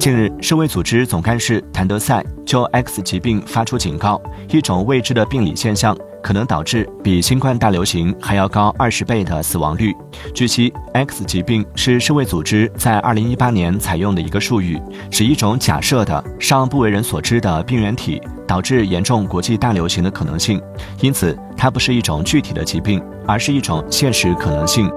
近日，世卫组织总干事谭德赛就 X 疾病发出警告，一种未知的病理现象可能导致比新冠大流行还要高二十倍的死亡率。据悉，X 疾病是世卫组织在二零一八年采用的一个术语，指一种假设的尚不为人所知的病原体导致严重国际大流行的可能性。因此，它不是一种具体的疾病，而是一种现实可能性。